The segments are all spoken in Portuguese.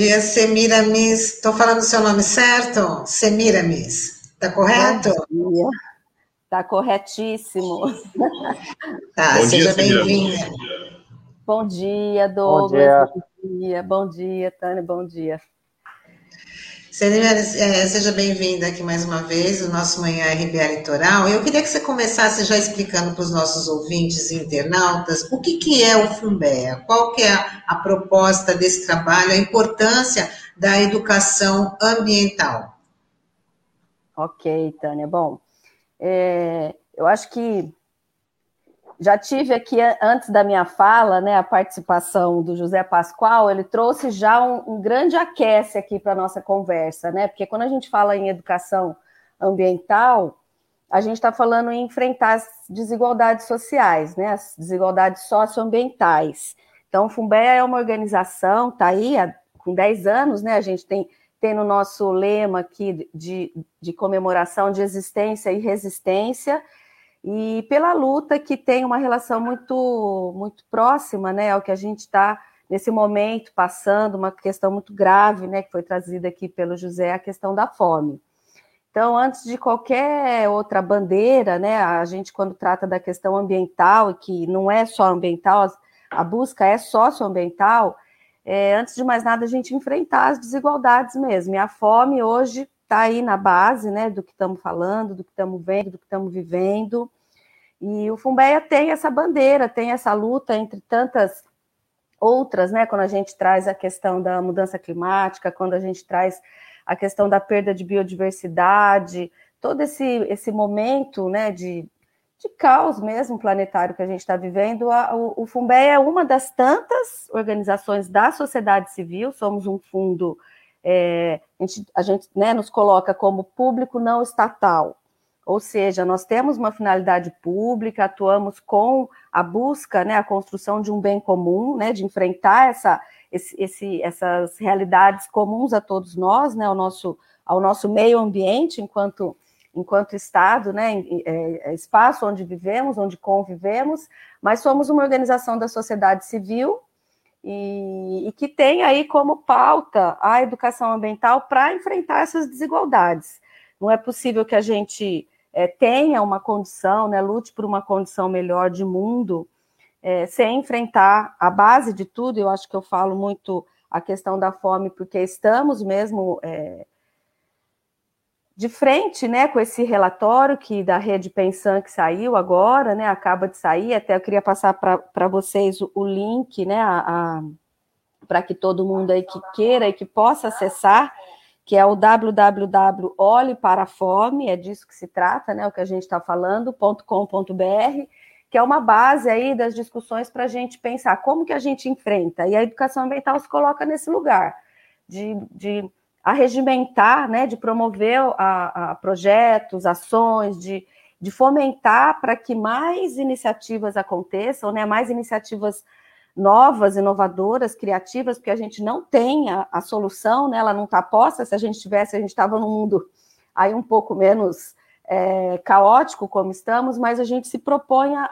Bom dia, Semiramis. Estou falando o seu nome certo? Semiramis. Está correto? Bom dia. Está corretíssimo. Tá, Bom seja bem-vinda. Bom dia, Douglas. Bom dia. Bom dia, bom dia, Tânia, bom dia. É, seja bem-vinda aqui mais uma vez, o nosso Manhã RBA Litoral. Eu queria que você começasse já explicando para os nossos ouvintes e internautas o que, que é o FUMBEA, qual que é a, proposta desse trabalho, a importância da educação ambiental. Ok, Tânia. Bom, é, eu acho que já tive aqui, antes da minha fala, né, a participação do José Pascoal, ele trouxe já um, um grande aquece aqui para nossa conversa, né? Porque quando a gente fala em educação ambiental, a gente está falando em enfrentar as desigualdades sociais, né? As desigualdades socioambientais. Então, o Fumbea é uma organização, está aí há, com 10 anos, né? A gente tem, tem no nosso lema aqui de, de comemoração de existência e resistência, e pela luta que tem uma relação muito, muito próxima né, ao que a gente está nesse momento passando, uma questão muito grave, né, que foi trazida aqui pelo José, a questão da fome. Então, antes de qualquer outra bandeira, né, a gente, quando trata da questão ambiental, que não é só ambiental, a busca é socioambiental, é, antes de mais nada, a gente enfrentar as desigualdades mesmo. E a fome hoje está aí na base né, do que estamos falando, do que estamos vendo, do que estamos vivendo. E o Fumbeia tem essa bandeira, tem essa luta entre tantas outras, né? Quando a gente traz a questão da mudança climática, quando a gente traz a questão da perda de biodiversidade, todo esse, esse momento né, de, de caos mesmo planetário que a gente está vivendo, a, o, o Fumbeia é uma das tantas organizações da sociedade civil, somos um fundo é, a gente, a gente né, nos coloca como público não estatal, ou seja, nós temos uma finalidade pública, atuamos com a busca, né, a construção de um bem comum, né, de enfrentar essa, esse, esse, essas realidades comuns a todos nós, né, ao nosso, ao nosso meio ambiente enquanto enquanto Estado, né, é, é espaço onde vivemos, onde convivemos, mas somos uma organização da sociedade civil e, e que tem aí como pauta a educação ambiental para enfrentar essas desigualdades. Não é possível que a gente é, tenha uma condição, né, lute por uma condição melhor de mundo, é, sem enfrentar a base de tudo. Eu acho que eu falo muito a questão da fome, porque estamos mesmo é, de frente, né, com esse relatório que da rede Pensan que saiu agora, né, acaba de sair. Até eu queria passar para vocês o, o, link, né, para que todo mundo aí que queira e que possa acessar, que é o www para a Fome, é disso que se trata, né, o que a gente está falando, .com.br, que é uma base aí das discussões para a gente pensar como que a gente enfrenta. E a educação ambiental se coloca nesse lugar de, de a regimentar, né, de promover a, a projetos, ações, de, de fomentar para que mais iniciativas aconteçam, né, mais iniciativas novas, inovadoras, criativas, porque a gente não tem a, a solução, né, ela não está posta, se a gente tivesse, a gente estava num mundo aí um pouco menos é, caótico como estamos, mas a gente se propõe a,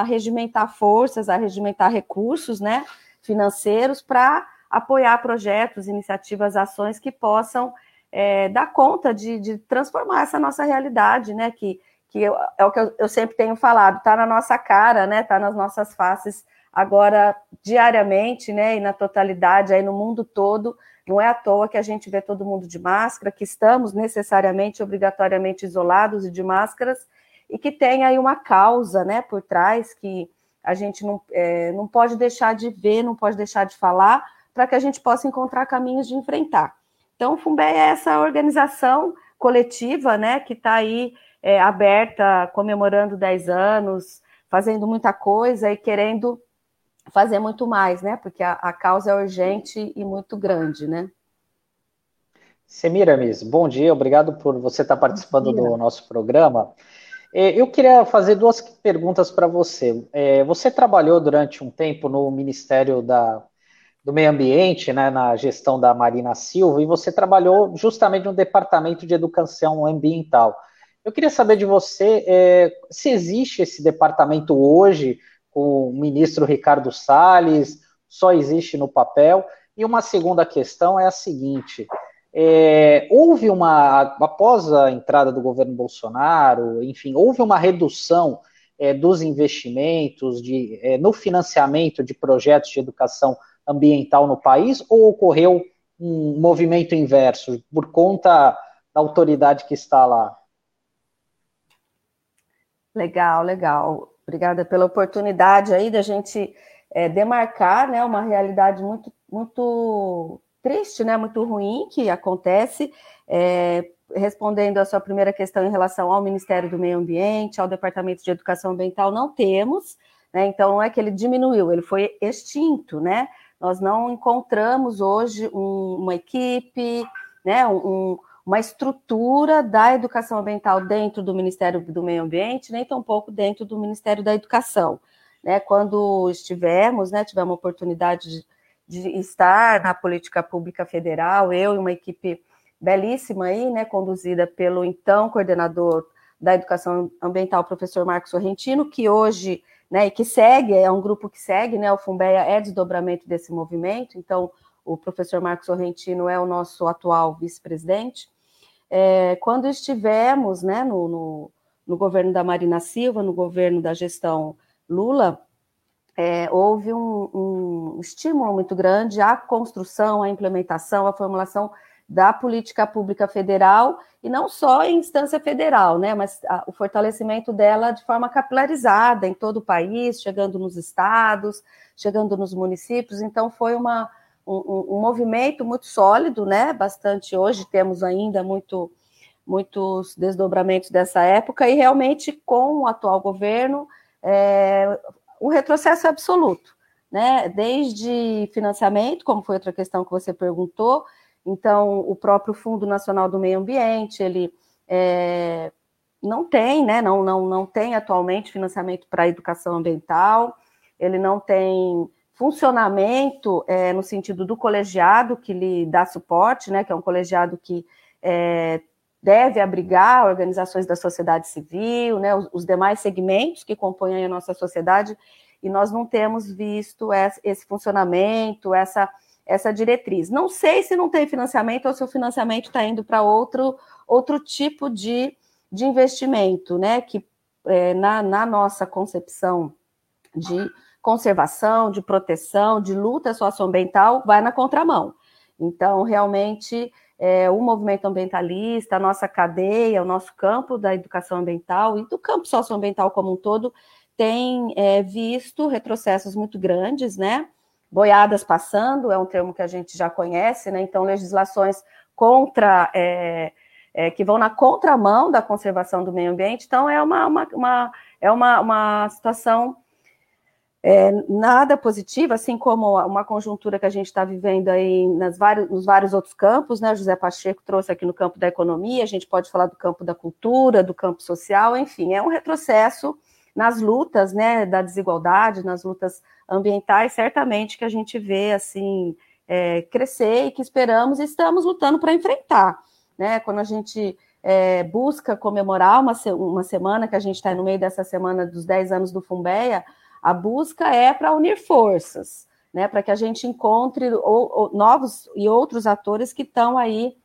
a regimentar forças, a regimentar recursos, né, financeiros para apoiar projetos, iniciativas, ações que possam é, dar conta de, de, transformar essa nossa realidade, né? Que, que eu, é o que eu, eu sempre tenho falado, está na nossa cara, né? Está nas nossas faces agora diariamente, né? E na totalidade aí no mundo todo. Não é à toa que a gente vê todo mundo de máscara, que estamos necessariamente, obrigatoriamente isolados e de máscaras, e que tem aí uma causa, né? Por trás que a gente não, é, não pode deixar de ver, não pode deixar de falar, para que a gente possa encontrar caminhos de enfrentar. Então, o Fumbé é essa organização coletiva, né, que está aí é, aberta, comemorando 10 anos, fazendo muita coisa e querendo fazer muito mais, né, porque a, a causa é urgente e muito grande, né. Semiramis, bom dia, obrigado por você estar participando do nosso programa. É, eu queria fazer duas perguntas para você. É, você trabalhou durante um tempo no Ministério da do meio ambiente, né, na gestão da Marina Silva, e você trabalhou justamente no departamento de educação ambiental. Eu queria saber de você é, se existe esse departamento hoje com o ministro Ricardo Salles, só existe no papel, E uma segunda questão é a seguinte: é, houve uma, após a entrada do governo Bolsonaro, enfim, houve uma redução é, dos investimentos de, é, no financiamento de projetos de educação ambiental no país, ou ocorreu um movimento inverso por conta da autoridade que está lá? Legal, legal. Obrigada pela oportunidade aí da gente é, demarcar né, uma realidade muito, muito triste, né, muito ruim que acontece. É, respondendo a sua primeira questão em relação ao Ministério do Meio Ambiente, ao Departamento de Educação Ambiental, não temos, né? Então não é que ele diminuiu, ele foi extinto, né? Nós não encontramos hoje um, uma equipe, né? Um, uma estrutura da educação ambiental dentro do Ministério do Meio Ambiente, nem tampouco dentro do Ministério da Educação. Né? Quando estivermos, né, tivemos a oportunidade de de estar na política pública federal, eu e uma equipe belíssima aí, né, conduzida pelo então coordenador da educação ambiental, professor Marcos Sorrentino, que hoje, né, e que segue, é um grupo que segue, né, o Fumbeia é desdobramento desse movimento, então o professor Marcos Sorrentino é o nosso atual vice-presidente. É, quando estivemos, né, no, no, no governo da Marina Silva, no governo da gestão Lula, é, houve um, um, estímulo muito grande à construção, à implementação, à formulação da política pública federal, e não só em instância federal, né, mas a, o fortalecimento dela de forma capilarizada em todo o país, chegando nos estados, chegando nos municípios, então foi uma, um, um movimento muito sólido, né, bastante hoje temos ainda muito, muitos desdobramentos dessa época, e realmente com o atual governo, é, o retrocesso é absoluto, né? Desde financiamento, como foi outra questão que você perguntou, então o próprio Fundo Nacional do Meio Ambiente, ele é, não tem, né? Não, não, não tem atualmente financiamento para educação ambiental, ele não tem funcionamento é, no sentido do colegiado que lhe dá suporte, né? Que é um colegiado que é, deve abrigar organizações da sociedade civil, né, os, os, demais segmentos que compõem a nossa sociedade, e nós não temos visto esse funcionamento, essa, essa diretriz. Não sei se não tem financiamento ou se o financiamento está indo para outro, outro tipo de, de investimento, né, que é, na, na nossa concepção de conservação, de proteção, de luta socioambiental, vai na contramão. Então, realmente, é, o movimento ambientalista, a nossa cadeia, o nosso campo da educação ambiental e do campo socioambiental como um todo tem é, visto retrocessos muito grandes, né? Boiadas passando, é um termo que a gente já conhece, né? Então, legislações contra, é, é, que vão na contramão da conservação do meio ambiente, então é uma, uma, uma é uma, uma situação é, nada positivo, assim como uma conjuntura que a gente está vivendo aí nas vários, nos vários outros campos, né? José Pacheco trouxe aqui no campo da economia, a gente pode falar do campo da cultura, do campo social, enfim, é um retrocesso nas lutas, né, da desigualdade, nas lutas ambientais, certamente que a gente vê assim é, crescer e que esperamos e estamos lutando para enfrentar, né? Quando a gente é, busca comemorar uma, uma semana que a gente está no meio dessa semana dos 10 anos do Fumbeia, a busca é para unir forças, né, para que a gente encontre ou, ou, novos e outros atores que estão aí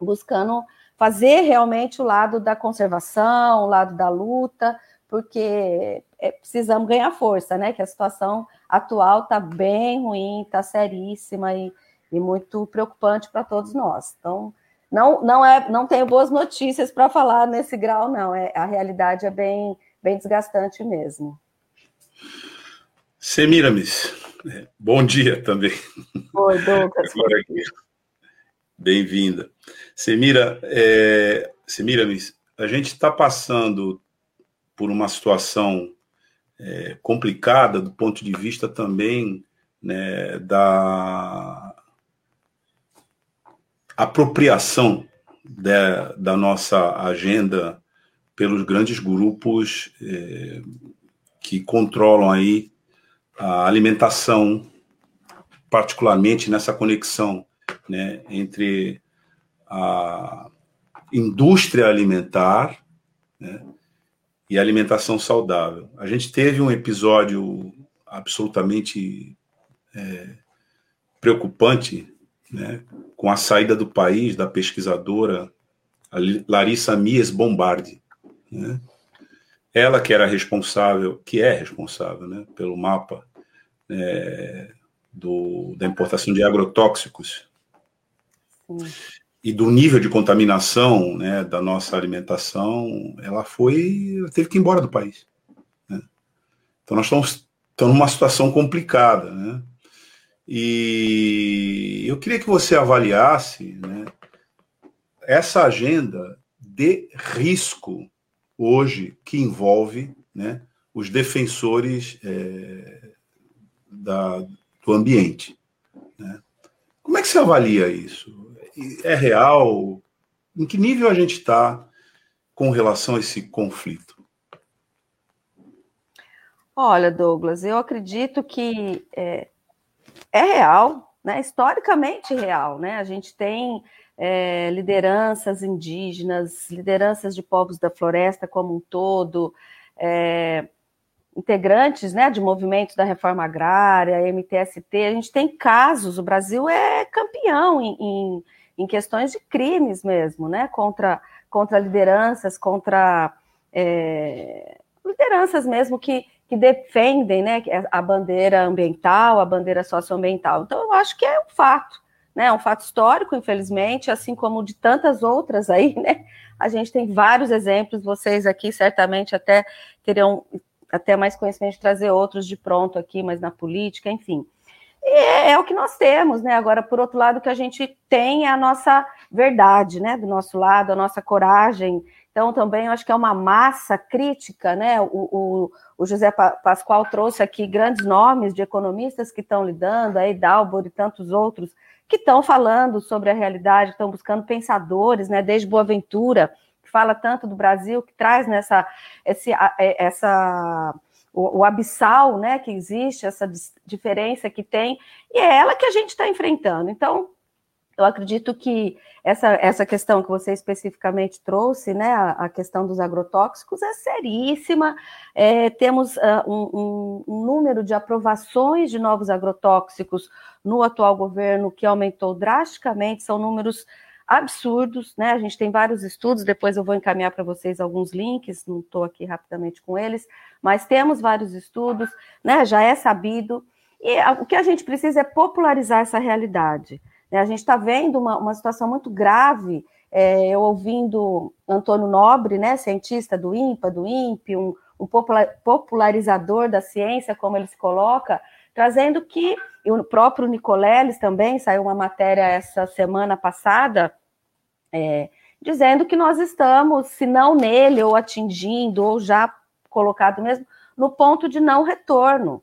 buscando fazer realmente o lado da conservação, o lado da luta, porque é, precisamos ganhar força, né? Que a situação atual está bem ruim, está seríssima e, e muito preocupante para todos nós. Então, não, não é, não tenho boas notícias para falar nesse grau, não. É, a realidade é bem, bem desgastante mesmo. Semiramis, é, bom dia também. Oi, Douglas. Bem-vinda. Semira, é, Semiramis, a gente está passando por uma situação é, complicada do ponto de vista também né, da apropriação da, da nossa agenda pelos grandes grupos é, que controlam aí a alimentação, particularmente nessa conexão né, entre a indústria alimentar né, e alimentação saudável. A gente teve um episódio absolutamente é, preocupante né, com a saída do país da pesquisadora Larissa Mies Bombardi. Né? Ela que era responsável, que é responsável né, pelo mapa é, do, da importação de agrotóxicos Sim. E do nível de contaminação né, da nossa alimentação, ela foi, ela teve que ir embora do país. Né? Então nós estamos, estamos numa situação complicada, né? E eu queria que você avaliasse né, essa agenda de risco hoje que envolve né, os defensores é, da, do ambiente. Né? Como é que você avalia isso? É real? Em que nível a gente está com relação a esse conflito? Olha, Douglas, eu acredito que é, é real, né? historicamente real. Né? A gente tem é, lideranças indígenas, lideranças de povos da floresta como um todo, é, integrantes né, de movimentos da reforma agrária, MTST, a gente tem casos, o Brasil é campeão em, em, em questões de crimes mesmo, né, contra, contra lideranças, contra é, lideranças mesmo que, que defendem né, a bandeira ambiental, a bandeira socioambiental. Então, eu acho que é um fato né? É um fato histórico, infelizmente, assim como de tantas outras aí, né? A gente tem vários exemplos, vocês aqui certamente até teriam até mais conhecimento de trazer outros de pronto aqui, mas na política, enfim. É, é, o que nós temos, né? Agora, por outro lado, o que a gente tem é a nossa verdade, né? Do nosso lado, a nossa coragem. Então, também acho que é uma massa crítica, né? O, o, o José Pascoal trouxe aqui grandes nomes de economistas que estão lidando, aí Dalbor e tantos outros, que estão falando sobre a realidade, estão buscando pensadores, né, desde Boaventura, que fala tanto do Brasil, que traz nessa esse, é, essa o, o abissal, né, que existe, essa diferença que tem, e é ela que a gente está enfrentando. Então, eu acredito que essa, essa questão que você especificamente trouxe, né, a, a questão dos agrotóxicos, é seríssima. É, temos uh, um, um, número de aprovações de novos agrotóxicos no atual governo que aumentou drasticamente, são números absurdos, né? A gente tem vários estudos, depois eu vou encaminhar para vocês alguns links, não estou aqui rapidamente com eles, mas temos vários estudos, né? Já é sabido. E o que a gente precisa é popularizar essa realidade. Né? A gente está vendo uma, uma situação muito grave. É, eu ouvindo Antônio Nobre, né, cientista do INPA, do INPE, um, um popularizador da ciência, como ele se coloca, trazendo que, e o próprio Nicoleles também, saiu uma matéria essa semana passada, é, dizendo que nós estamos, se não nele, ou atingindo, ou já colocado mesmo, no ponto de não retorno.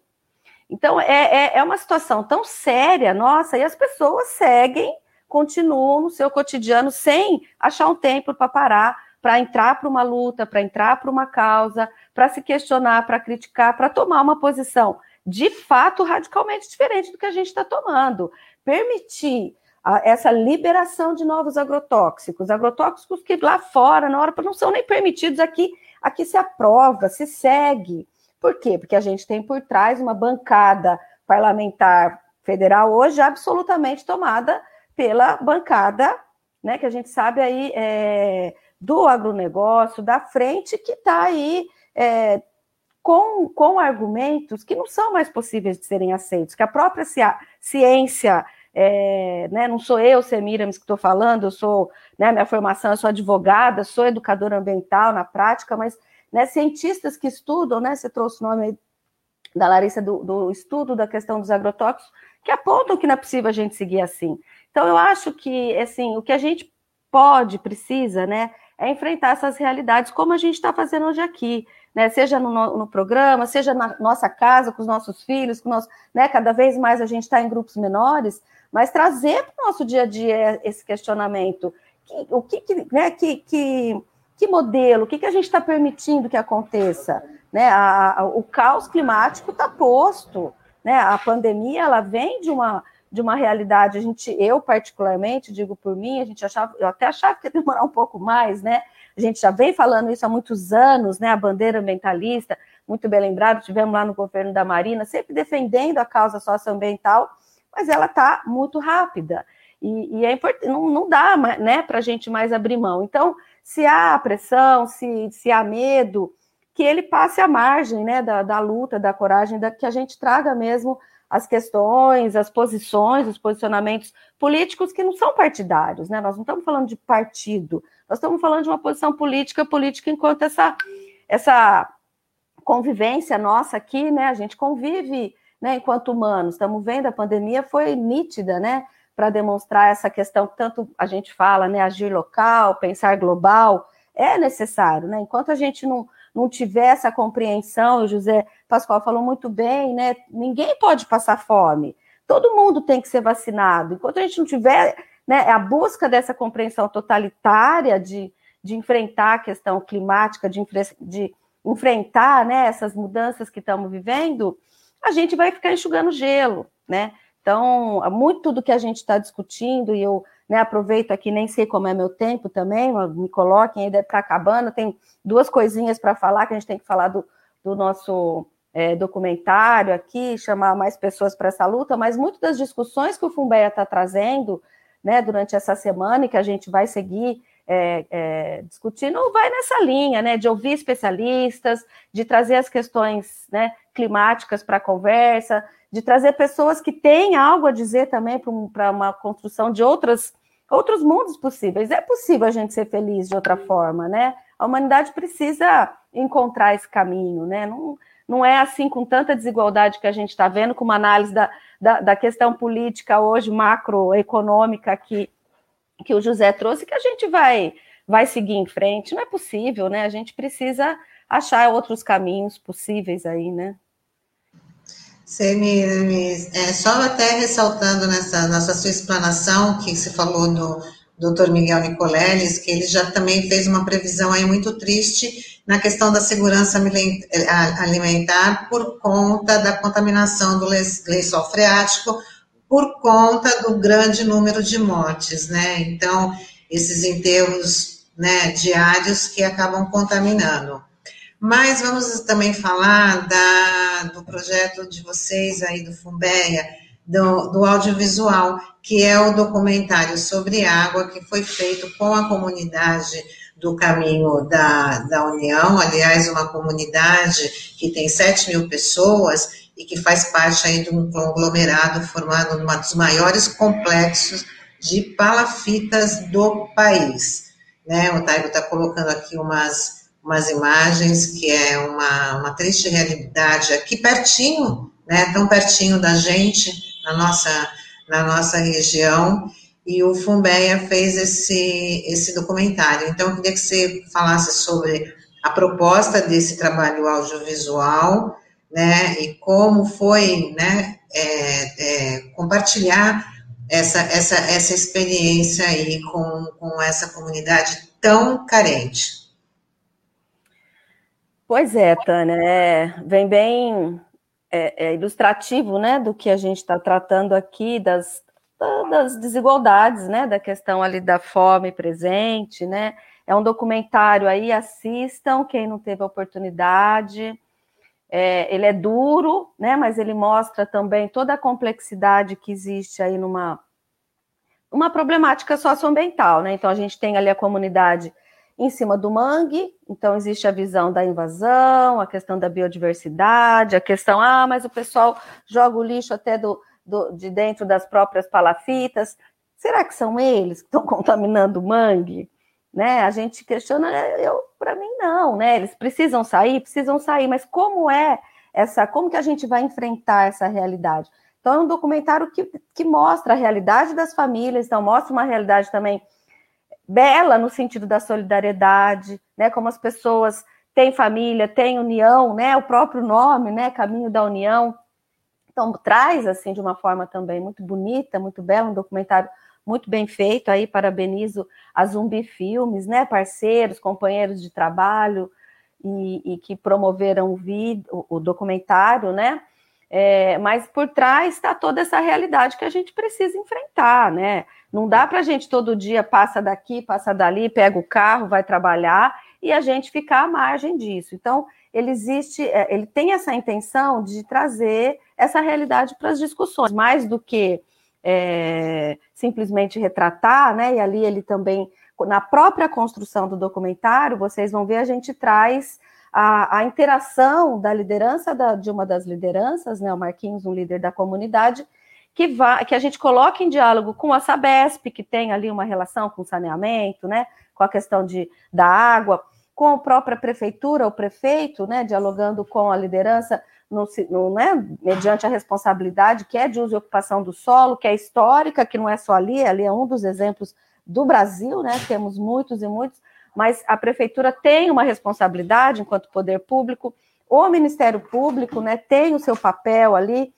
Então, é, é, é uma situação tão séria, nossa, e as pessoas seguem, continuam no seu cotidiano sem achar um tempo para parar, para entrar para uma luta, para entrar para uma causa, para se questionar, para criticar, para tomar uma posição de fato radicalmente diferente do que a gente está tomando. Permitir a, essa liberação de novos agrotóxicos, agrotóxicos que lá fora, na hora, não são nem permitidos aqui, aqui se aprova, se segue. Por quê? Porque a gente tem por trás uma bancada parlamentar federal hoje absolutamente tomada pela bancada, né, que a gente sabe aí é, do agronegócio, da frente, que está aí é, com, com argumentos que não são mais possíveis de serem aceitos, que a própria ciência, é, né, não sou eu, Semiramis, que estou falando, eu sou, né, minha formação, eu sou advogada, sou educadora ambiental na prática, mas né, cientistas que estudam, né, você trouxe o nome da Larissa do, do, estudo da questão dos agrotóxicos, que apontam que não é possível a gente seguir assim. Então, eu acho que, assim, o que a gente pode, precisa, né, é enfrentar essas realidades como a gente está fazendo hoje aqui, né, seja no, no, programa, seja na nossa casa, com os nossos filhos, com nós, né, cada vez mais a gente está em grupos menores, mas trazer para o nosso dia a dia esse questionamento, que, o que, que, né, que, que que modelo, o que, que a gente está permitindo que aconteça? Né? A, a, o caos climático está posto, né? a pandemia ela vem de uma, de uma realidade, a gente, eu particularmente, digo por mim, a gente achava, eu até achava que ia demorar um pouco mais, né? A gente já vem falando isso há muitos anos, né? A bandeira ambientalista, muito bem lembrado, tivemos lá no governo da Marina, sempre defendendo a causa socioambiental, mas ela está muito rápida. E, e é não, não dá né, para a gente mais abrir mão. Então, se há pressão, se, se há medo, que ele passe à margem né, da, da luta, da coragem, da, que a gente traga mesmo as questões, as posições, os posicionamentos políticos que não são partidários, né? Nós não estamos falando de partido, nós estamos falando de uma posição política, política enquanto essa, essa convivência nossa aqui, né? A gente convive, né? Enquanto humanos, estamos vendo a pandemia foi nítida, né? Para demonstrar essa questão, tanto a gente fala, né? Agir local, pensar global, é necessário, né? Enquanto a gente não não tiver essa compreensão, o José Pascoal falou muito bem, né? Ninguém pode passar fome. Todo mundo tem que ser vacinado. Enquanto a gente não tiver né, a busca dessa compreensão totalitária de, de enfrentar a questão climática, de, de enfrentar né, essas mudanças que estamos vivendo, a gente vai ficar enxugando gelo, né? Então, muito do que a gente está discutindo, e eu né, aproveito aqui, nem sei como é meu tempo também, me coloquem, ainda está acabando, tem duas coisinhas para falar, que a gente tem que falar do, do nosso é, documentário aqui, chamar mais pessoas para essa luta, mas muitas das discussões que o Fumbeia está trazendo né, durante essa semana e que a gente vai seguir é, é, discutindo, vai nessa linha, né, de ouvir especialistas, de trazer as questões né, climáticas para a conversa, de trazer pessoas que têm algo a dizer também para uma construção de outras outros mundos possíveis. É possível a gente ser feliz de outra forma, né? A humanidade precisa encontrar esse caminho, né? Não, não é assim com tanta desigualdade que a gente está vendo, com uma análise da, da, da, questão política hoje, macroeconômica que, que o José trouxe, que a gente vai, vai seguir em frente. Não é possível, né? A gente precisa achar outros caminhos possíveis aí, né? Semiramis, é, só até ressaltando nessa, nessa sua explanação que você falou do Dr. Miguel Nicoleles, que ele já também fez uma previsão aí muito triste na questão da segurança alimentar por conta da contaminação do lençol freático, por conta do grande número de mortes, né? Então, esses enterros né, diários que acabam contaminando. Mas vamos também falar da, do projeto de vocês aí do Fumbeia, do, do, audiovisual, que é o documentário sobre água que foi feito com a comunidade do Caminho da, da União, aliás, uma comunidade que tem 7 mil pessoas e que faz parte aí de um conglomerado formado um dos maiores complexos de palafitas do país. Né? O Taigo está colocando aqui umas umas imagens que é uma, uma triste realidade aqui pertinho, né, tão pertinho da gente, na nossa, na nossa região, e o Fumbeia fez esse, esse documentário. Então, eu queria que você falasse sobre a proposta desse trabalho audiovisual, né, e como foi, né, é, é, compartilhar essa, essa, essa experiência aí com, com essa comunidade tão carente. Pois é, Tânia, é, vem bem é, é ilustrativo né, do que a gente está tratando aqui, das, das desigualdades, né, da questão ali da fome presente, né? É um documentário aí, assistam, quem não teve a oportunidade. É, ele é duro, né, mas ele mostra também toda a complexidade que existe aí numa uma problemática socioambiental, né? Então a gente tem ali a comunidade em cima do mangue, então existe a visão da invasão, a questão da biodiversidade, a questão, ah, mas o pessoal joga o lixo até do, do de dentro das próprias palafitas. Será que são eles que estão contaminando o mangue? Né? A gente questiona, eu, para mim não, né? Eles precisam sair, precisam sair, mas como é essa, como que a gente vai enfrentar essa realidade? Então é um documentário que, que mostra a realidade das famílias, então mostra uma realidade também bela no sentido da solidariedade, né? Como as pessoas têm família, têm união, né? O próprio nome, né? Caminho da União. Então traz assim de uma forma também muito bonita, muito bela, um documentário muito bem feito. Aí parabenizo a Zumbi Filmes, né? Parceiros, companheiros de trabalho e, e que promoveram o, vídeo, o, documentário, né? É, mas por trás está toda essa realidade que a gente precisa enfrentar, né? Não dá para a gente todo dia passa daqui, passa dali, pega o carro, vai trabalhar e a gente ficar à margem disso. Então, ele existe, é, ele tem essa intenção de trazer essa realidade para as discussões, mais do que é, simplesmente retratar, né? E ali ele também, na própria construção do documentário, vocês vão ver, a gente traz a, a interação da liderança da, de uma das lideranças, né? O Marquinhos, um líder da comunidade, que, vá, que a gente coloque em diálogo com a Sabesp, que tem ali uma relação com saneamento, né? Com a questão de, da água com a própria prefeitura, o prefeito, né, dialogando com a liderança, no, no, né, mediante a responsabilidade que é de uso e ocupação do solo, que é histórica, que não é só ali, ali é um dos exemplos do Brasil, né, temos muitos e muitos, mas a prefeitura tem uma responsabilidade enquanto poder público, o Ministério Público, né, tem o seu papel ali,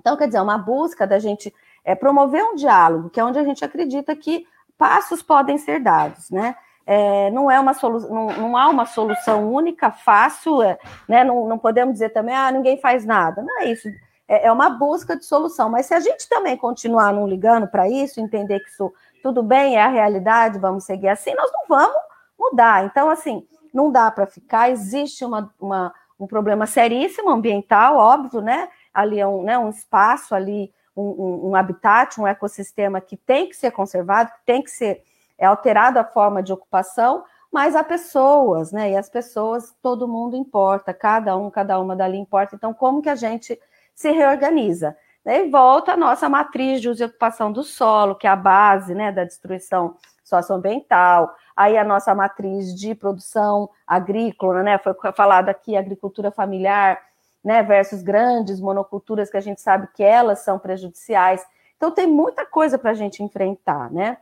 então, quer dizer, é uma busca da gente é, promover um diálogo, que é onde a gente acredita que passos podem ser dados, né, é, não é uma solução, não, não, há uma solução única, fácil, é, né? Não, não, podemos dizer também, ah, ninguém faz nada. Não é isso. É, é uma busca de solução. Mas se a gente também continuar não ligando para isso, entender que isso tudo bem, é a realidade, vamos seguir assim, nós não vamos mudar. Então, assim, não dá para ficar, existe uma, uma, um problema seríssimo ambiental, óbvio, né? Ali é um, né, um espaço ali, um, um, habitat, um ecossistema que tem que ser conservado, que tem que ser é alterada a forma de ocupação, mas há pessoas, né? E as pessoas, todo mundo importa, cada um, cada uma dali importa. Então, como que a gente se reorganiza? E volta a nossa matriz de uso e ocupação do solo, que é a base né, da destruição socioambiental, aí a nossa matriz de produção agrícola, né? Foi falado aqui agricultura familiar, né? Versus grandes monoculturas que a gente sabe que elas são prejudiciais. Então tem muita coisa para a gente enfrentar, né?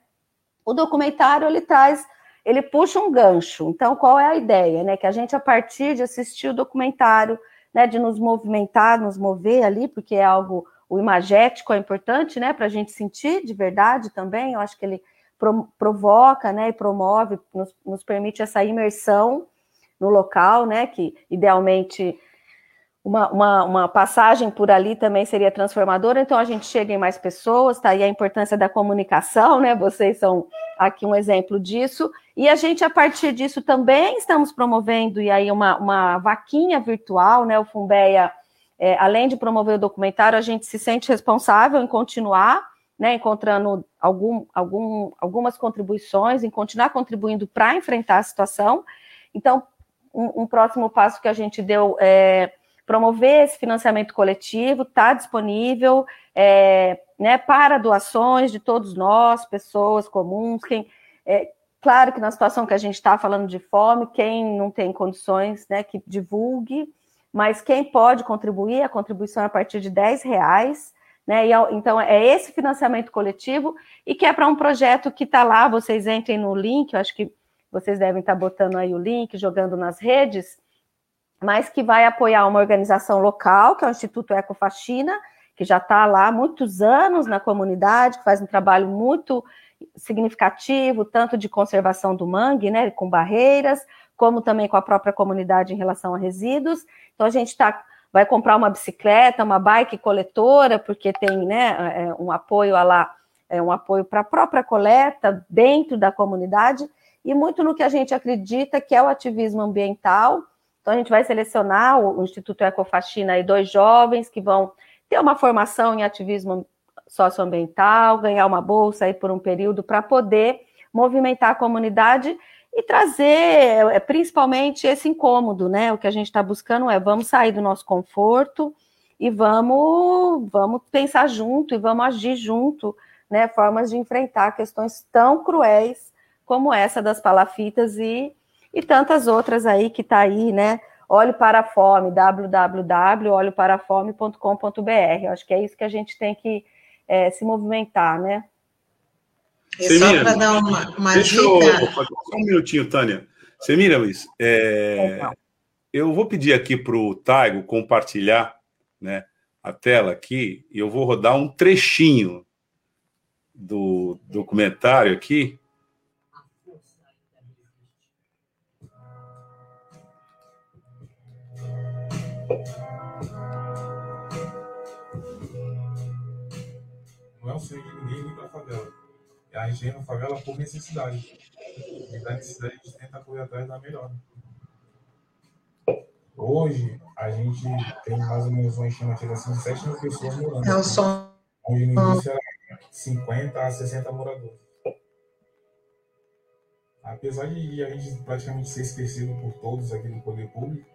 O documentário ele traz, ele puxa um gancho. Então, qual é a ideia, né? Que a gente a partir de assistir o documentário, né, de nos movimentar, nos mover ali, porque é algo o imagético é importante, né, para a gente sentir de verdade também. Eu acho que ele pro, provoca, né, e promove, nos, nos permite essa imersão no local, né, que idealmente uma, uma, uma, passagem por ali também seria transformadora, então a gente chega em mais pessoas, tá aí a importância da comunicação, né? Vocês são aqui um exemplo disso, e a gente, a partir disso, também estamos promovendo e aí uma, uma vaquinha virtual, né? O Fumbeia, é, além de promover o documentário, a gente se sente responsável em continuar, né? Encontrando algum, algum, algumas contribuições, em continuar contribuindo para enfrentar a situação. Então, um, um, próximo passo que a gente deu é promover esse financiamento coletivo, está disponível é, né, para doações de todos nós, pessoas comuns, quem. É, claro que na situação que a gente está falando de fome, quem não tem condições, né, que divulgue, mas quem pode contribuir, a contribuição é a partir de 10 reais. Né, e, então, é esse financiamento coletivo e que é para um projeto que está lá, vocês entrem no link, eu acho que vocês devem estar tá botando aí o link, jogando nas redes, mas que vai apoiar uma organização local, que é o Instituto Ecofaxina, que já está lá há muitos anos na comunidade, que faz um trabalho muito significativo, tanto de conservação do mangue, né, com barreiras, como também com a própria comunidade em relação a resíduos. Então a gente tá, vai comprar uma bicicleta, uma bike coletora, porque tem né, é, um apoio a lá, é, um apoio para a própria coleta dentro da comunidade, e muito no que a gente acredita que é o ativismo ambiental, então, a gente vai selecionar o, Instituto Ecofaxina e dois jovens que vão ter uma formação em ativismo socioambiental, ganhar uma bolsa aí por um período para poder movimentar a comunidade e trazer é, principalmente esse incômodo, né? O que a gente está buscando é vamos sair do nosso conforto e vamos, vamos pensar junto e vamos agir junto, né? Formas de enfrentar questões tão cruéis como essa das palafitas e e tantas outras aí que está aí, né? Olhe para a fome, www.olhoparafome.com.br. Acho que é isso que a gente tem que é, se movimentar, né? E só para dar uma, uma deixa dica. Eu, só um minutinho, Tânia. Você mira, Luiz? É, eu vou pedir aqui para o Taigo compartilhar né, a tela aqui e eu vou rodar um trechinho do documentário aqui Não é o sonho de ninguém ir para a favela. É a gente na favela por necessidade. E da necessidade a gente tenta correr atrás da melhor. Hoje, a gente tem mais ou menos uma estimativa assim, de 7 mil pessoas morando. É o som. Onde no início era 50 a 60 moradores. Apesar de a gente praticamente ser esquecido por todos aqui do poder público,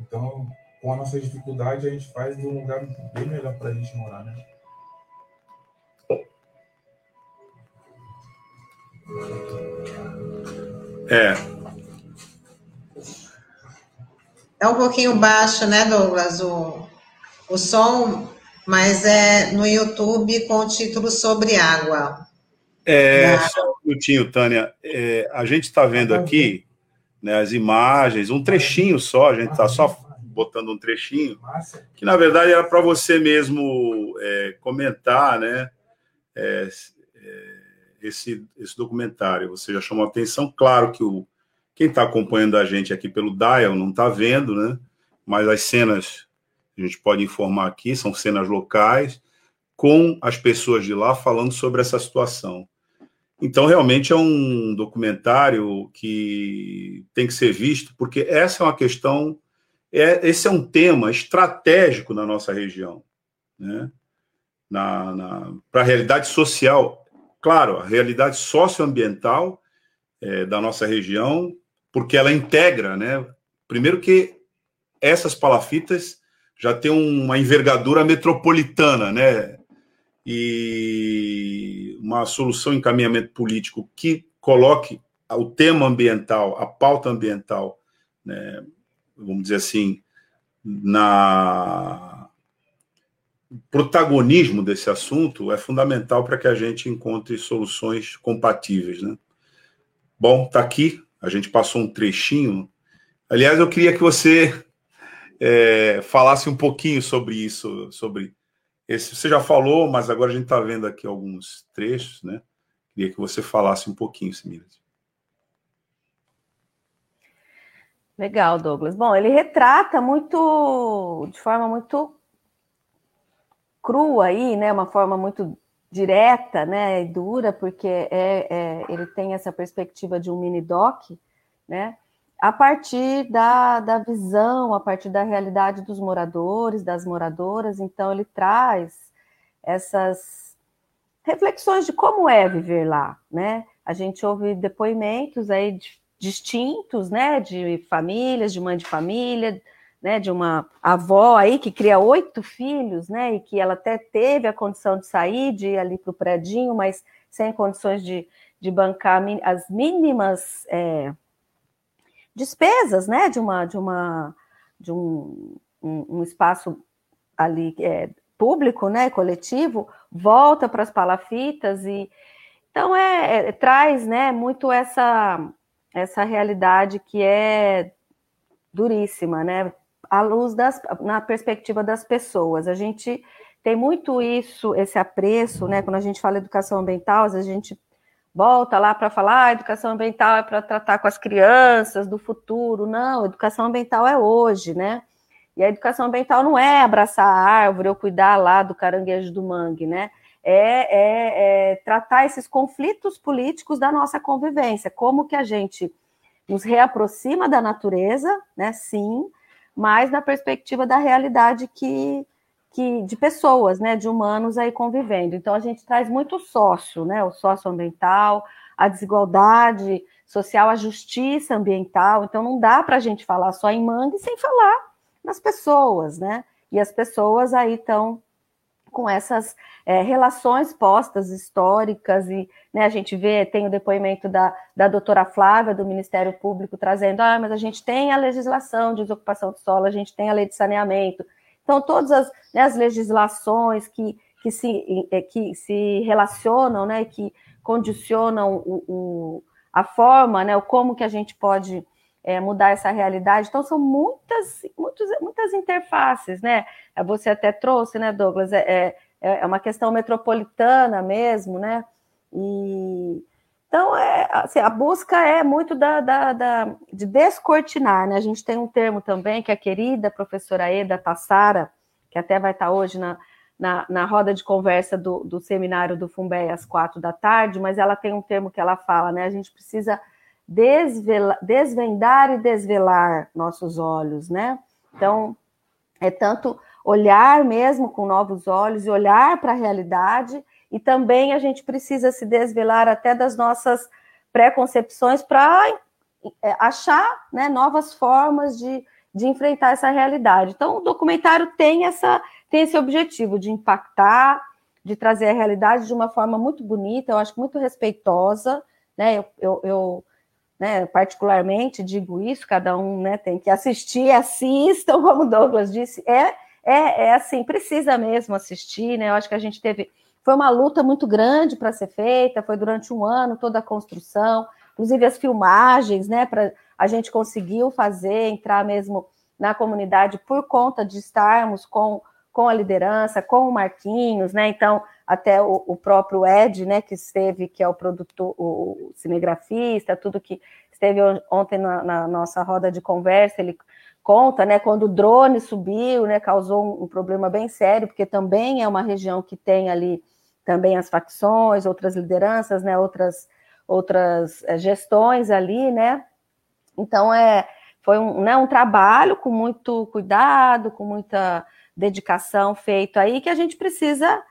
então, com a nossa dificuldade, a gente faz de um lugar bem melhor para a gente morar, né? É. É um pouquinho baixo, né, Douglas, o, o som, mas é no YouTube com o título Sobre Água. É, só um minutinho, Tânia. É, a gente está vendo aqui né, as imagens, um trechinho só, a gente está só botando um trechinho, que na verdade era para você mesmo é, comentar, né? É, é, esse, esse documentário. Você já chamou a atenção, claro que o, quem está acompanhando a gente aqui pelo Dial não está vendo, né? Mas as cenas, a gente pode informar aqui, são cenas locais, com as pessoas de lá falando sobre essa situação. Então, realmente é um documentário que tem que ser visto, porque essa é uma questão, é, esse é um tema estratégico na nossa região, né? na, na para a realidade social. Claro, a realidade socioambiental é, da nossa região, porque ela integra, né? Primeiro que essas palafitas já têm uma envergadura metropolitana, né? E uma solução encaminhamento político que coloque o tema ambiental, a pauta ambiental, né, vamos dizer assim, na protagonismo desse assunto é fundamental para que a gente encontre soluções compatíveis, né? Bom, tá aqui, a gente passou um trechinho. Aliás, eu queria que você é, falasse um pouquinho sobre isso, sobre esse. Você já falou, mas agora a gente está vendo aqui alguns trechos, né? Queria que você falasse um pouquinho, Simiras. Legal, Douglas. Bom, ele retrata muito, de forma muito crua aí, né? Uma forma muito direta, né? E dura, porque é, é, ele tem essa perspectiva de um mini doc, né? A partir da, da visão, a partir da realidade dos moradores, das moradoras, então ele traz essas reflexões de como é viver lá, né? A gente ouve depoimentos aí distintos, né? De famílias, de mãe de família, né, de uma avó aí que cria oito filhos, né, e que ela até teve a condição de sair, de ir ali para o predinho, mas sem condições de, de bancar as mínimas é, despesas, né, de uma de uma de um, um, um espaço ali é, público, né, coletivo, volta para as palafitas e então é, é, traz, né, muito essa essa realidade que é duríssima, né? à luz das, na perspectiva das pessoas. A gente tem muito isso, esse apreço, né? Quando a gente fala educação ambiental, a gente volta lá para falar, ah, educação ambiental é para tratar com as crianças do futuro. Não, educação ambiental é hoje, né? E a educação ambiental não é abraçar a árvore ou cuidar lá do caranguejo do mangue, né? É, é, é tratar esses conflitos políticos da nossa convivência, como que a gente nos reaproxima da natureza, né? Sim, mas na perspectiva da realidade que, que de pessoas, né, de humanos aí convivendo. Então a gente traz muito sócio, né, o socioambiental, a desigualdade social, a justiça ambiental. Então não dá para a gente falar só em mangue sem falar nas pessoas, né? E as pessoas aí estão com essas é, relações postas históricas e né, a gente vê, tem o depoimento da, da doutora Flávia, do Ministério Público, trazendo, ah, mas a gente tem a legislação de desocupação de solo, a gente tem a lei de saneamento. Então, todas as, né, as legislações que, que, se, é, que se relacionam, né, que condicionam o, o, a forma, né, o como que a gente pode é, mudar essa realidade. Então, são muitas, muitas, muitas interfaces, né? Você até trouxe, né, Douglas? É, é, é uma questão metropolitana mesmo, né? E então é, assim, a busca é muito da, da, da, de descortinar, né? A gente tem um termo também que a querida professora Eda Tassara, que até vai estar hoje na, na, na roda de conversa do, do seminário do Fumbé às quatro da tarde, mas ela tem um termo que ela fala, né? A gente precisa desvendar e desvelar nossos olhos, né? Então, é tanto olhar mesmo com novos olhos e olhar para a realidade, e também a gente precisa se desvelar até das nossas preconcepções para é, achar né, novas formas de, de enfrentar essa realidade. Então, o documentário tem, essa, tem esse objetivo de impactar, de trazer a realidade de uma forma muito bonita, eu acho muito respeitosa, né? Eu, eu, eu né, particularmente digo isso, cada um né, tem que assistir, assistam, como o Douglas disse, é, é, é assim, precisa mesmo assistir, né? Eu acho que a gente teve. Foi uma luta muito grande para ser feita, foi durante um ano toda a construção, inclusive as filmagens, né? Pra, a gente conseguiu fazer, entrar mesmo na comunidade por conta de estarmos com, com a liderança, com o Marquinhos, né? Então, até o, o, próprio Ed, né, que esteve, que é o produtor, o cinegrafista, tudo que esteve ontem na, na, nossa roda de conversa, ele conta, né, quando o drone subiu, né, causou um, um, problema bem sério, porque também é uma região que tem ali também as facções, outras lideranças, né, outras outras eh, gestões ali, né, então é foi um, né, um trabalho com muito cuidado, com muita dedicação feito aí que a gente precisa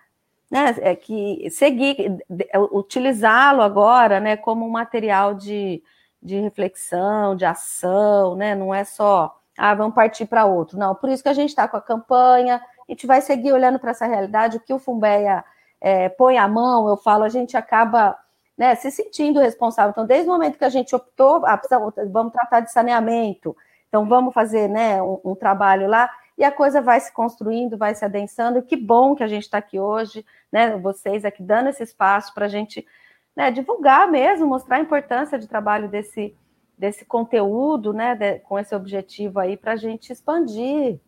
né, é que seguir, é, utilizá-lo agora, né, como um material de, de reflexão, de ação, né, não é só, ah, vamos partir para outro, não, por isso que a gente está com a campanha, a gente vai seguir olhando para essa realidade, o que o Fumbeia é, põe a mão, eu falo, a gente acaba né, se sentindo responsável, então desde o momento que a gente optou, ah, vamos tratar de saneamento, então vamos fazer, né, um, um trabalho lá, e a coisa vai se construindo, vai se adensando. Que bom que a gente está aqui hoje, né? Vocês aqui dando esse espaço para a gente né, divulgar mesmo, mostrar a importância de trabalho desse, desse conteúdo, né? De, com esse objetivo aí, para a gente expandir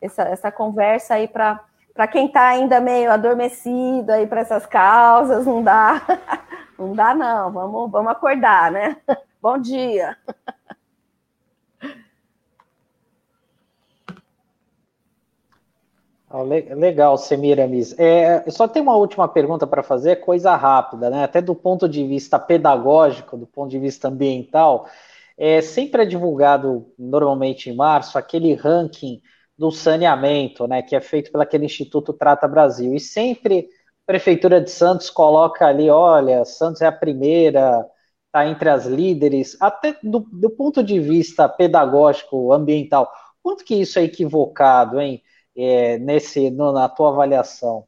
essa, essa conversa aí para. Para quem está ainda meio adormecido aí para essas causas, não dá, não dá não, vamos, vamos acordar, né? Bom dia. Legal, Semiramis. É, só tem uma última pergunta para fazer, coisa rápida, né? Até do ponto de vista pedagógico, do ponto de vista ambiental, é, sempre é divulgado, normalmente em março, aquele ranking do saneamento, né? Que é feito pelo aquele Instituto Trata Brasil. E sempre a Prefeitura de Santos coloca ali, olha, Santos é a primeira, está entre as líderes, até do, do ponto de vista pedagógico, ambiental. Quanto que isso é equivocado, hein? É, nesse, no, na tua avaliação?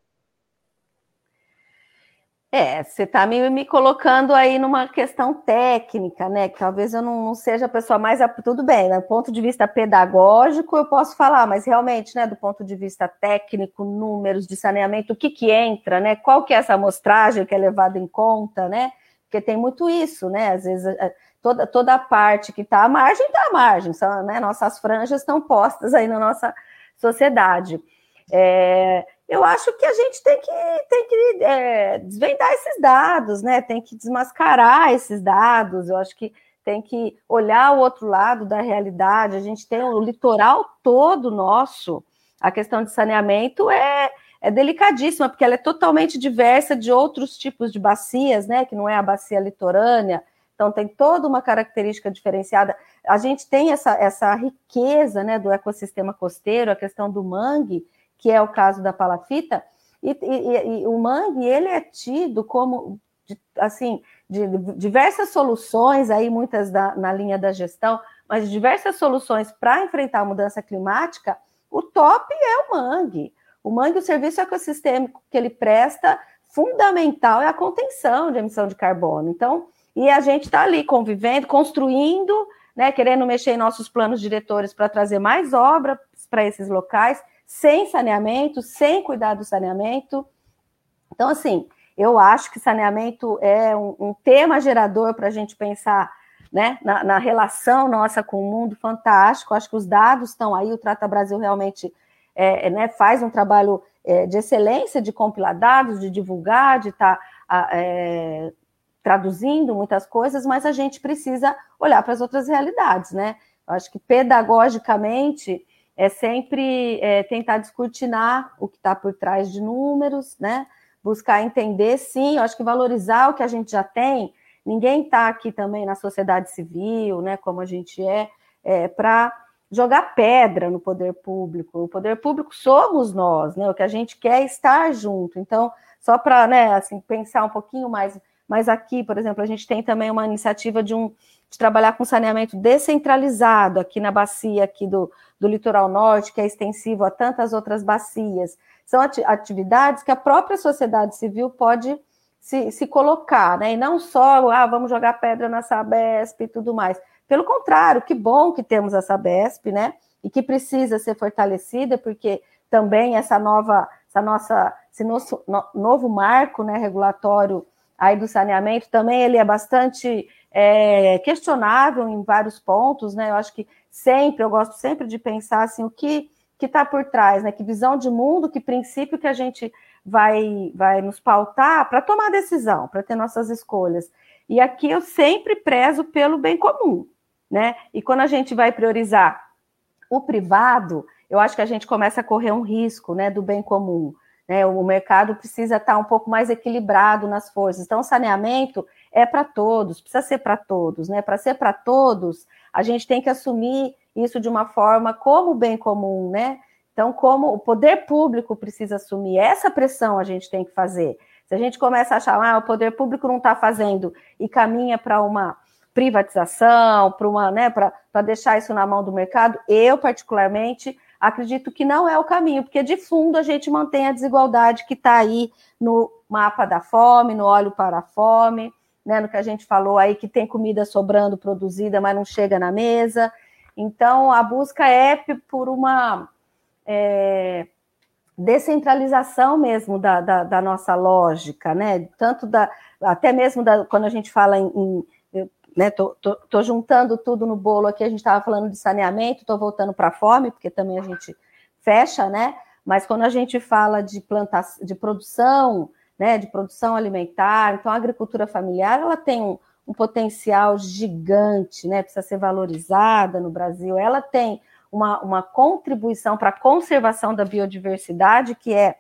É, você está me, me colocando aí numa questão técnica, né? Que talvez eu não, não seja a pessoa mais. Tudo bem, né? do ponto de vista pedagógico eu posso falar, mas realmente, né, do ponto de vista técnico, números de saneamento, o que, que entra, né? Qual que é essa amostragem que é levada em conta, né? Porque tem muito isso, né? Às vezes toda, toda a parte que está à margem está à margem, são, né? Nossas franjas estão postas aí na nossa sociedade. É, eu acho que a gente tem que, tem que é, desvendar esses dados, né? Tem que desmascarar esses dados. Eu acho que tem que olhar o outro lado da realidade. A gente tem o litoral todo nosso. A questão de saneamento é, é delicadíssima, porque ela é totalmente diversa de outros tipos de bacias, né? Que não é a bacia litorânea. Então, tem toda uma característica diferenciada. A gente tem essa, essa riqueza né, do ecossistema costeiro, a questão do mangue, que é o caso da palafita, e, e, e o mangue ele é tido como assim de diversas soluções aí muitas da, na linha da gestão, mas diversas soluções para enfrentar a mudança climática. O top é o mangue. O mangue, o serviço ecossistêmico que ele presta, fundamental é a contenção de emissão de carbono. Então, e a gente está ali convivendo, construindo, né, querendo mexer em nossos planos diretores para trazer mais obras para esses locais, sem saneamento, sem cuidar do saneamento. Então, assim, eu acho que saneamento é um, um tema gerador para a gente pensar né, na, na, relação nossa com o mundo fantástico. Acho que os dados estão aí, o Trata Brasil realmente é, né, faz um trabalho é, de excelência de compilar dados, de divulgar, de estar tá, é, traduzindo muitas coisas, mas a gente precisa olhar para as outras realidades, né? Eu acho que pedagogicamente é sempre é, tentar descortinar o que está por trás de números, né? Buscar entender, sim, eu acho que valorizar o que a gente já tem ninguém está aqui também na sociedade civil, né, como a gente é, é para jogar pedra no poder público. O poder público somos nós, né? O que a gente quer é estar junto. Então, só para, né, assim, pensar um pouquinho mais, mas aqui, por exemplo, a gente tem também uma iniciativa de um de trabalhar com saneamento descentralizado aqui na bacia aqui do, do litoral norte, que é extensivo a tantas outras bacias. São atividades que a própria sociedade civil pode se, se colocar, né? E não só, ah, vamos jogar pedra na Sabesp e tudo mais. Pelo contrário, que bom que temos a Sabesp, né? E que precisa ser fortalecida, porque também essa nova, essa nossa, esse nosso, no, novo marco né, regulatório aí do saneamento, também ele é bastante é, questionável em vários pontos, né? Eu acho que sempre, eu gosto sempre de pensar assim, o que que está por trás, né? Que visão de mundo, que princípio que a gente vai, vai nos pautar para tomar decisão, para ter nossas escolhas. E aqui eu sempre prezo pelo bem comum, né? E quando a gente vai priorizar o privado, eu acho que a gente começa a correr um risco, né, do bem comum. Né? O mercado precisa estar um pouco mais equilibrado nas forças. Então, saneamento é para todos, precisa ser para todos, né? Para ser para todos, a gente tem que assumir isso de uma forma como bem comum, né? Então, como o poder público precisa assumir essa pressão, a gente tem que fazer. Se a gente começa a achar, ah, o poder público não está fazendo e caminha para uma privatização, para uma, né, para deixar isso na mão do mercado, eu particularmente acredito que não é o caminho, porque de fundo a gente mantém a desigualdade que está aí no mapa da fome, no óleo para a fome, né, no que a gente falou aí, que tem comida sobrando produzida, mas não chega na mesa. Então, a busca é por uma é, descentralização mesmo da, da, da, nossa lógica, né? Tanto da, até mesmo da, quando a gente fala em, em né, tô, tô, tô, juntando tudo no bolo aqui, a gente estava falando de saneamento, estou voltando para a fome, porque também a gente fecha, né? Mas quando a gente fala de plantação, de produção, né, de produção alimentar, então a agricultura familiar ela tem um, um potencial gigante, né? Precisa ser valorizada no Brasil. Ela tem uma, uma contribuição para a conservação da biodiversidade, que é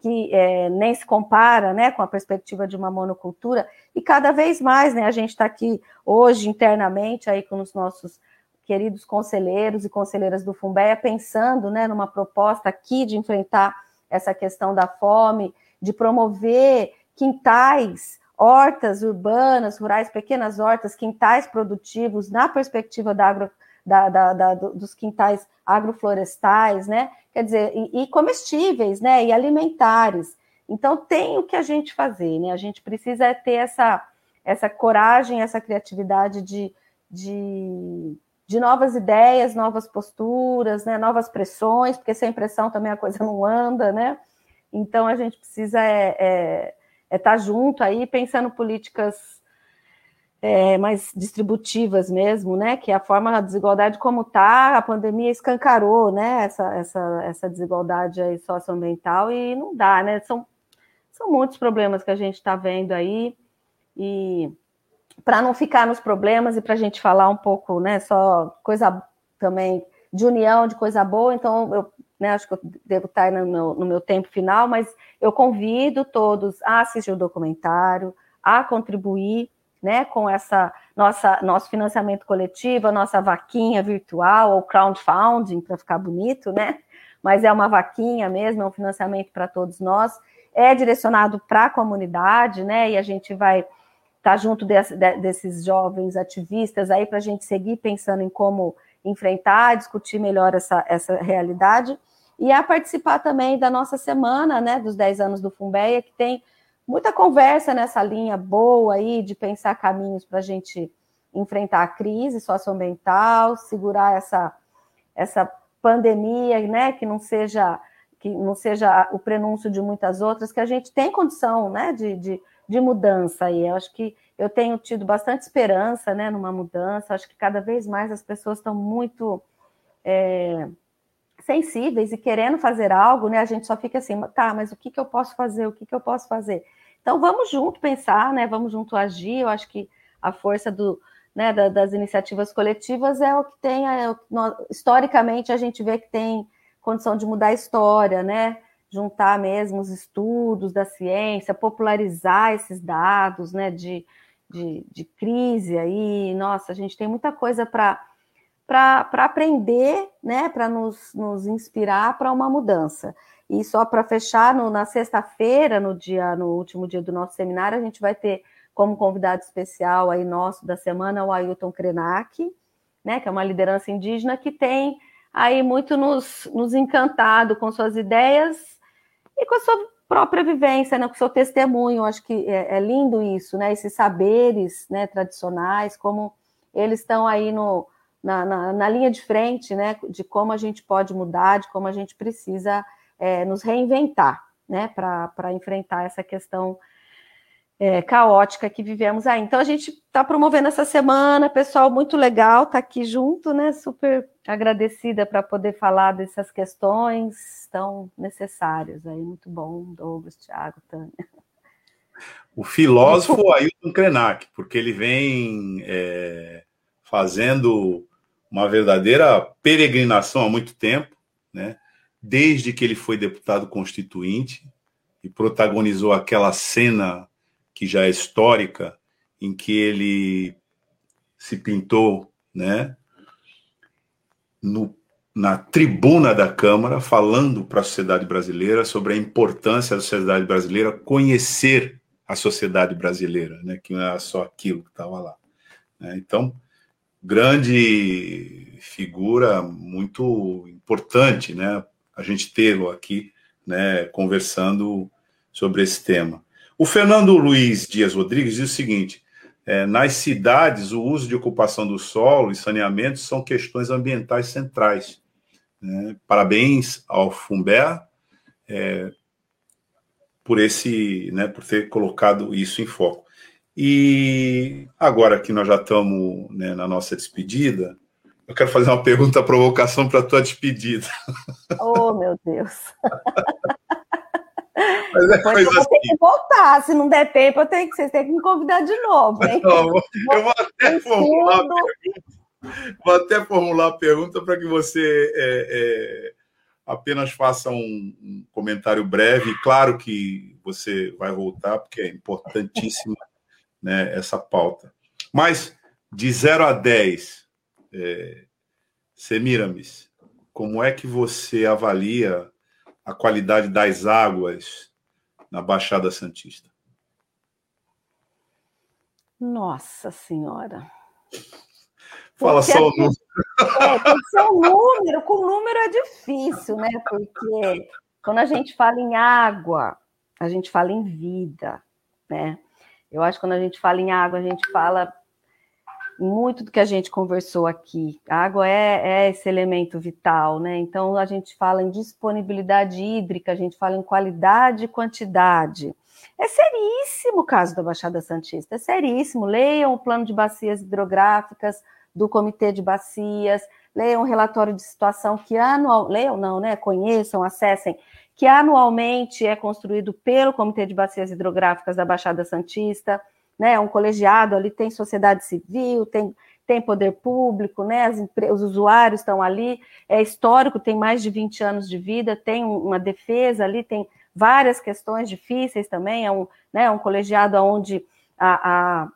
que é, nem se compara né, com a perspectiva de uma monocultura, e cada vez mais né, a gente está aqui hoje internamente aí com os nossos queridos conselheiros e conselheiras do Fumbeia, pensando né, numa proposta aqui de enfrentar essa questão da fome, de promover quintais, hortas urbanas, rurais, pequenas hortas, quintais produtivos na perspectiva da, agro, da, da, da dos quintais agroflorestais, né? quer dizer, e, e, comestíveis, né, e alimentares. Então tem o que a gente fazer, né? A gente precisa ter essa, essa coragem, essa criatividade de, de, de novas ideias, novas posturas, né, novas pressões, porque sem pressão também a coisa não anda, né? Então a gente precisa é, é, é estar tá junto aí pensando políticas é, mais distributivas mesmo, né? Que é a forma da desigualdade como está, a pandemia escancarou, né? Essa, essa, essa desigualdade aí socioambiental e não dá, né? São, são muitos problemas que a gente está vendo aí e para não ficar nos problemas e para a gente falar um pouco, né? Só coisa também de união, de coisa boa. Então eu né, acho que eu devo estar no meu, no meu tempo final, mas eu convido todos a assistir o documentário, a contribuir né, com essa nossa nosso financiamento coletivo, a nossa vaquinha virtual ou crowdfunding para ficar bonito, né? Mas é uma vaquinha mesmo, é um financiamento para todos nós. É direcionado para a comunidade, né? E a gente vai estar tá junto desse, desses jovens ativistas aí para a gente seguir pensando em como enfrentar, discutir melhor essa, essa realidade e a participar também da nossa semana, né, dos 10 anos do Fumbeia, que tem muita conversa nessa linha boa aí de pensar caminhos para a gente enfrentar a crise socioambiental, segurar essa, essa pandemia, né, que não seja que não seja o prenúncio de muitas outras, que a gente tem condição, né, de, de, de mudança aí. Eu acho que eu tenho tido bastante esperança, né, numa mudança. Acho que cada vez mais as pessoas estão muito é, sensíveis e querendo fazer algo, né? A gente só fica assim, tá, mas o que, que eu posso fazer? O que, que eu posso fazer? Então vamos junto pensar, né? Vamos junto agir. Eu acho que a força do, né, da, das iniciativas coletivas é o que tem, é, historicamente a gente vê que tem condição de mudar a história, né? Juntar mesmo os estudos da ciência, popularizar esses dados, né? De, de, de crise aí, nossa, a gente tem muita coisa para para aprender, né, para nos, nos inspirar para uma mudança. E só para fechar, no, na sexta-feira, no dia, no último dia do nosso seminário, a gente vai ter como convidado especial aí nosso da semana o Ailton Krenak, né, que é uma liderança indígena que tem aí muito nos, nos encantado com suas ideias e com a sua própria vivência, né, com o seu testemunho. Acho que é, é lindo isso, né, esses saberes né, tradicionais, como eles estão aí no, na, na, na, linha de frente, né, de como a gente pode mudar, de como a gente precisa é, nos reinventar, né, para enfrentar essa questão é, caótica que vivemos aí. Então a gente está promovendo essa semana, pessoal, muito legal tá aqui junto, né? Super agradecida para poder falar dessas questões tão necessárias aí. Muito bom, Douglas, Thiago, Tânia. O filósofo Ailton Krenak, porque ele vem é, fazendo uma verdadeira peregrinação há muito tempo, né? Desde que ele foi deputado constituinte e protagonizou aquela cena que já é histórica, em que ele se pintou, né, no, na tribuna da Câmara, falando para a sociedade brasileira sobre a importância da sociedade brasileira conhecer a sociedade brasileira, né, que não era só aquilo que estava lá. Né? Então, grande figura, muito importante, né, a gente tê-lo aqui, né, conversando sobre esse tema. O Fernando Luiz Dias Rodrigues diz o seguinte: é, nas cidades, o uso de ocupação do solo e saneamento são questões ambientais centrais. Né? Parabéns ao Fumber é, por esse, né, por ter colocado isso em foco. E agora que nós já estamos né, na nossa despedida, eu quero fazer uma pergunta, provocação para a tua despedida. Oh, meu Deus! Mas é Depois eu vou assim. ter que voltar. Se não der tempo, eu tenho que, vocês têm que me convidar de novo. Hein? Não, eu vou até formular a pergunta, vou até formular a pergunta para que você é, é, apenas faça um, um, comentário breve. Claro que você vai voltar, porque é importantíssima né, essa pauta. Mas, de 0 a 10, é, Semiramis, como é que você avalia a qualidade das águas na Baixada Santista? Nossa Senhora. Fala Porque só o número. É, tem que ser um número, com número é difícil, né? Porque quando a gente fala em água, a gente fala em vida, né? Eu acho que quando a gente fala em água, a gente fala muito do que a gente conversou aqui. A água é, é, esse elemento vital, né? Então a gente fala em disponibilidade hídrica, a gente fala em qualidade e quantidade. É seríssimo o caso da Baixada Santista, é seríssimo. Leiam o plano de bacias hidrográficas do Comitê de Bacias, leiam o relatório de situação que anual, leiam não, né? Conheçam, acessem, que anualmente é construído pelo Comitê de Bacias Hidrográficas da Baixada Santista né? Um colegiado ali tem sociedade civil, tem, tem poder público, né? Os usuários estão ali, é histórico, tem mais de 20 anos de vida, tem uma defesa ali, tem várias questões difíceis também, é um, né, um colegiado onde a, a,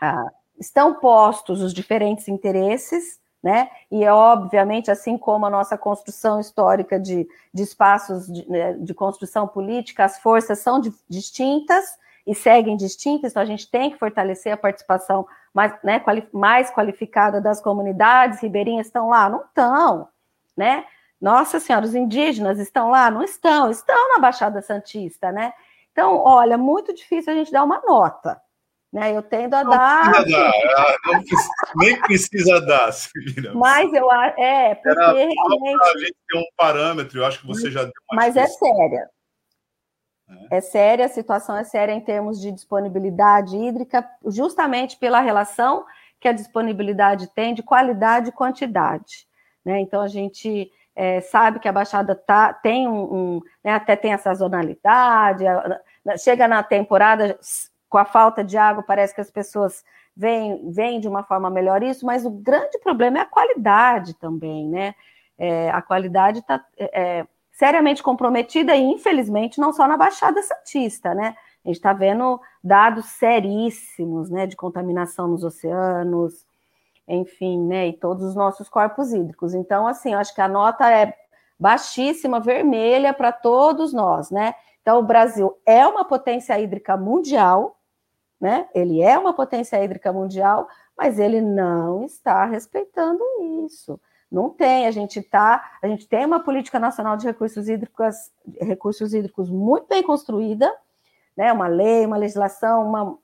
a, estão postos os diferentes interesses, né? E é obviamente, assim como a nossa construção histórica de, de espaços de, né, de construção política, as forças são de, distintas, e seguem distintas, então a gente tem que fortalecer a participação mais, né, quali mais qualificada das comunidades ribeirinhas estão lá? Não estão, né? Nossa Senhora, os indígenas estão lá? Não estão, estão na Baixada Santista, né? Então, olha, muito difícil a gente dar uma nota. Né, eu tendo a não dar. Precisa dar ah, precisa, nem precisa dar, Silvina. Mas eu é, porque Era realmente. A gente tem um parâmetro, eu acho que você já deu uma Mas é séria. É séria, a situação é séria em termos de disponibilidade hídrica, justamente pela relação que a disponibilidade tem de qualidade e quantidade. Né? Então, a gente é, sabe que a Baixada tá, tem um, um né, até tem a sazonalidade, chega na temporada, com a falta de água, parece que as pessoas veem, veem de uma forma melhor isso, mas o grande problema é a qualidade também, né? É, a qualidade está. É, seriamente comprometida e, infelizmente, não só na Baixada Santista, né? A gente está vendo dados seríssimos, né, de contaminação nos oceanos, enfim, né, e todos os nossos corpos hídricos. Então, assim, eu acho que a nota é baixíssima, vermelha para todos nós, né? Então, o Brasil é uma potência hídrica mundial, né? Ele é uma potência hídrica mundial, mas ele não está respeitando isso. Não tem, a gente tá, a gente tem uma política nacional de recursos hídricos, recursos hídricos muito bem construída, né? Uma lei, uma legislação, uma,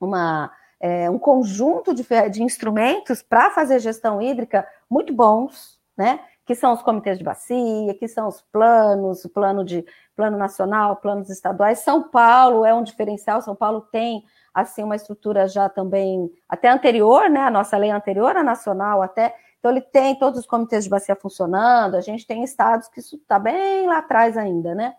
uma é, um conjunto de, de instrumentos para fazer gestão hídrica muito bons, né? Que são os comitês de bacia, que são os planos, o plano de plano nacional, planos estaduais. São Paulo é um diferencial. São Paulo tem assim uma estrutura já também até anterior, né? A nossa lei anterior à nacional até. Então ele tem todos os comitês de bacia funcionando. A gente tem estados que isso está bem lá atrás ainda, né?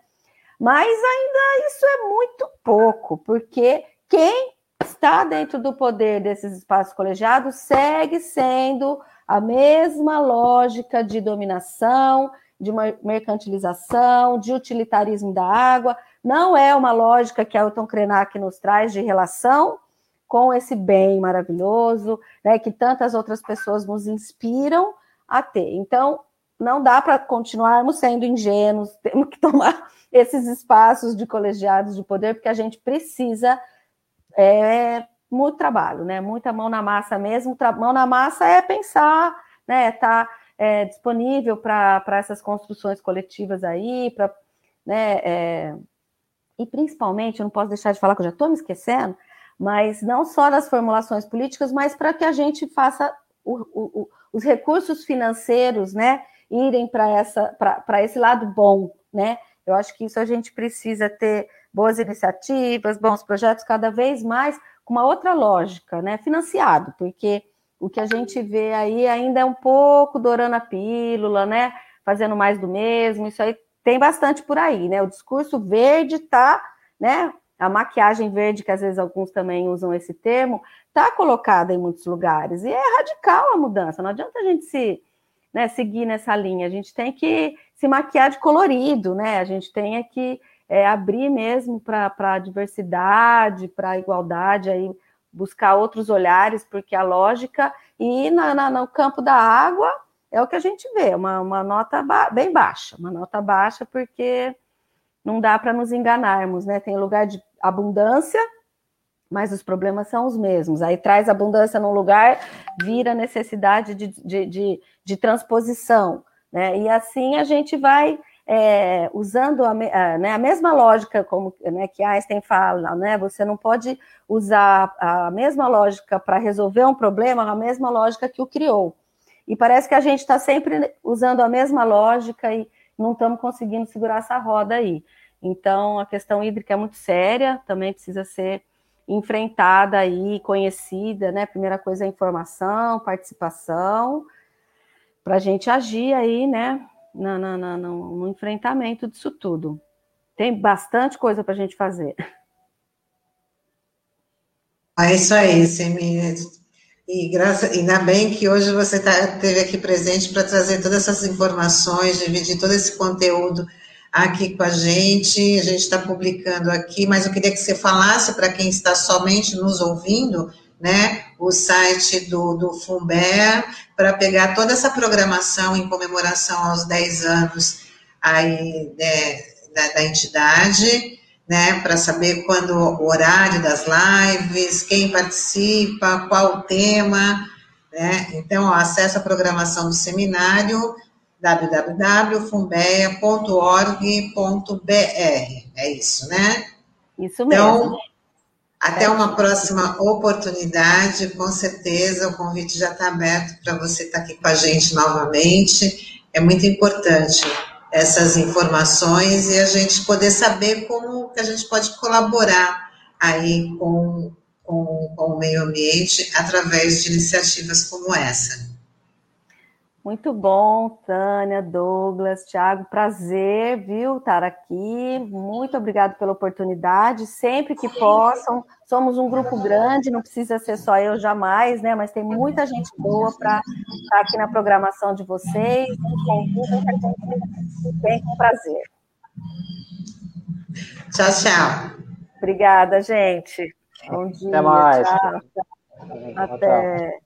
Mas ainda isso é muito pouco, porque quem está dentro do poder desses espaços colegiados segue sendo a mesma lógica de dominação, de mercantilização, de utilitarismo da água. Não é uma lógica que Elton Krenak nos traz de relação com esse bem maravilhoso, né, que tantas outras pessoas nos inspiram a ter. Então, não dá para continuarmos sendo ingênuos, temos que tomar esses espaços de colegiados de poder, porque a gente precisa é muito trabalho, né? Muita mão na massa mesmo. Mão na massa é pensar, né? Tá é, disponível para essas construções coletivas aí, para, né? É, e principalmente, eu não posso deixar de falar que eu já estou me esquecendo, mas não só das formulações políticas, mas para que a gente faça o, o, os recursos financeiros, né? Irem para essa para esse lado bom, né? Eu acho que isso a gente precisa ter boas iniciativas, bons projetos, cada vez mais com uma outra lógica, né? Financiado, porque o que a gente vê aí ainda é um pouco dourando a pílula, né? Fazendo mais do mesmo, isso aí tem bastante por aí, né? O discurso verde tá, né? A maquiagem verde, que às vezes alguns também usam esse termo, tá colocada em muitos lugares. E é radical a mudança. Não adianta a gente se né, seguir nessa linha. A gente tem que se maquiar de colorido, né? A gente tem que é, abrir mesmo para a diversidade, para a igualdade, aí buscar outros olhares, porque a lógica e na, na, no campo da água é o que a gente vê, uma, uma nota ba bem baixa, uma nota baixa porque não dá para nos enganarmos, né? Tem lugar de abundância, mas os problemas são os mesmos. Aí traz abundância num lugar, vira necessidade de, de, de, de transposição, né? E assim a gente vai é, usando a, a, né, a, mesma lógica como né, que Einstein fala, né, você não pode usar a mesma lógica para resolver um problema, a mesma lógica que o criou. E parece que a gente está sempre usando a mesma lógica e não estamos conseguindo segurar essa roda aí. Então, a questão hídrica é muito séria, também precisa ser enfrentada aí, conhecida, né? Primeira coisa é informação, participação, para a gente agir aí, né? no, no, no, no enfrentamento disso tudo. Tem bastante coisa para a gente fazer. É isso aí, Semir. E graças, ainda bem que hoje você tá, esteve aqui presente para trazer todas essas informações, dividir todo esse conteúdo aqui com a gente. A gente está publicando aqui, mas eu queria que você falasse para quem está somente nos ouvindo né, o site do, do Fumber, para pegar toda essa programação em comemoração aos 10 anos aí, né, da, da entidade, né, para saber quando o horário das lives, quem participa, qual o tema, né, então, ó, acessa a programação do seminário, www.fumbeia.org.br, é isso, né? Isso mesmo. Então, até uma próxima oportunidade, com certeza o convite já está aberto para você estar tá aqui com a gente novamente. É muito importante essas informações e a gente poder saber como que a gente pode colaborar aí com, com, com o meio ambiente através de iniciativas como essa. Muito bom, Tânia, Douglas, Thiago, prazer, viu, estar aqui. Muito obrigado pela oportunidade. Sempre que possam, somos um grupo grande, não precisa ser só eu jamais, né? Mas tem muita gente boa para estar aqui na programação de vocês. Convidem que a gente vem com prazer. Tchau, tchau. Obrigada, gente. Bom dia. Até mais. Tchau. Até.